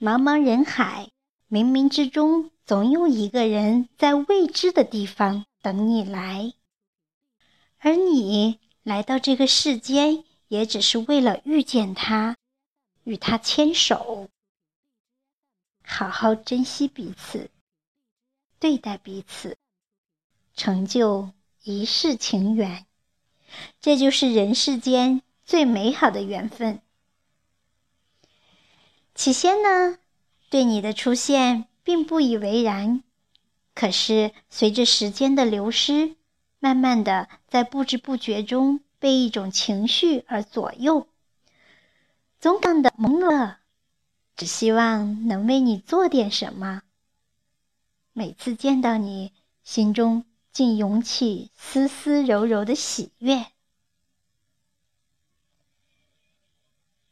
茫茫人海，冥冥之中总有一个人在未知的地方等你来，而你来到这个世间，也只是为了遇见他，与他牵手，好好珍惜彼此，对待彼此，成就一世情缘。这就是人世间最美好的缘分。起先呢，对你的出现并不以为然，可是随着时间的流失，慢慢的在不知不觉中被一种情绪而左右，总感的懵了，只希望能为你做点什么。每次见到你，心中竟涌起丝丝柔柔的喜悦，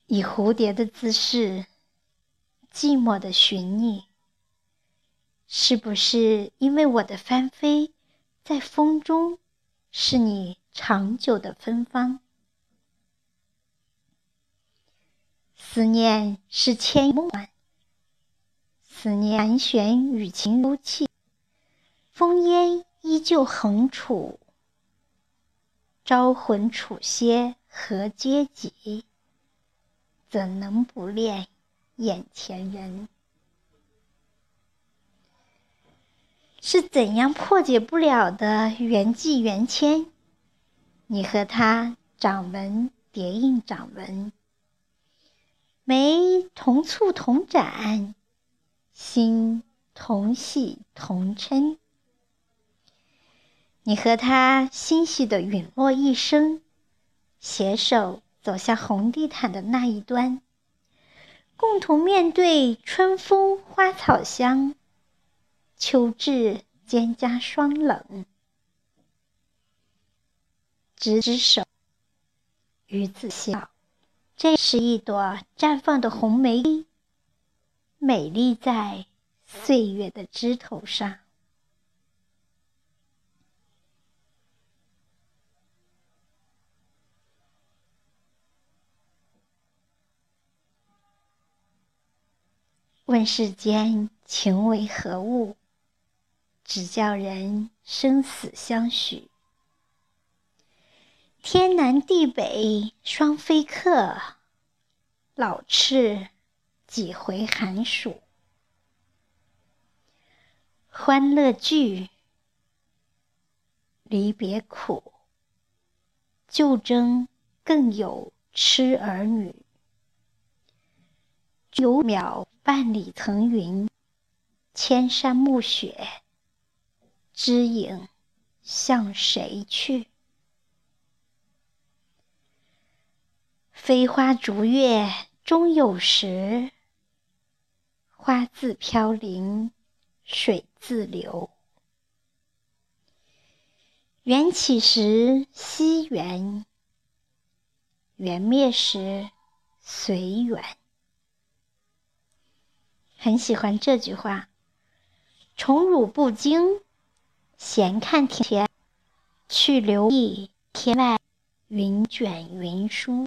以蝴蝶的姿势。寂寞的寻你，是不是因为我的翻飞，在风中，是你长久的芬芳？思念是千梦幻，思念盘旋雨情如泣，烽烟依旧横楚，招魂楚歇何嗟及？怎能不恋？眼前人是怎样破解不了的缘迹缘牵？你和他掌纹叠印掌纹，眉同蹙同展，心同喜同嗔。你和他欣喜的陨落一生，携手走向红地毯的那一端。共同面对春风花草香，秋至蒹葭霜冷。执子手，与子笑，这是一朵绽放的红梅，美丽在岁月的枝头上。问世间情为何物，只叫人生死相许。天南地北双飞客，老翅几回寒暑。欢乐聚，离别苦，旧争更有痴儿女。九秒。万里层云，千山暮雪，知影向谁去？飞花逐月终有时，花自飘零水自流。缘起时惜缘，缘灭时随缘。很喜欢这句话：“宠辱不惊，闲看庭前，去留意天外云卷云舒。”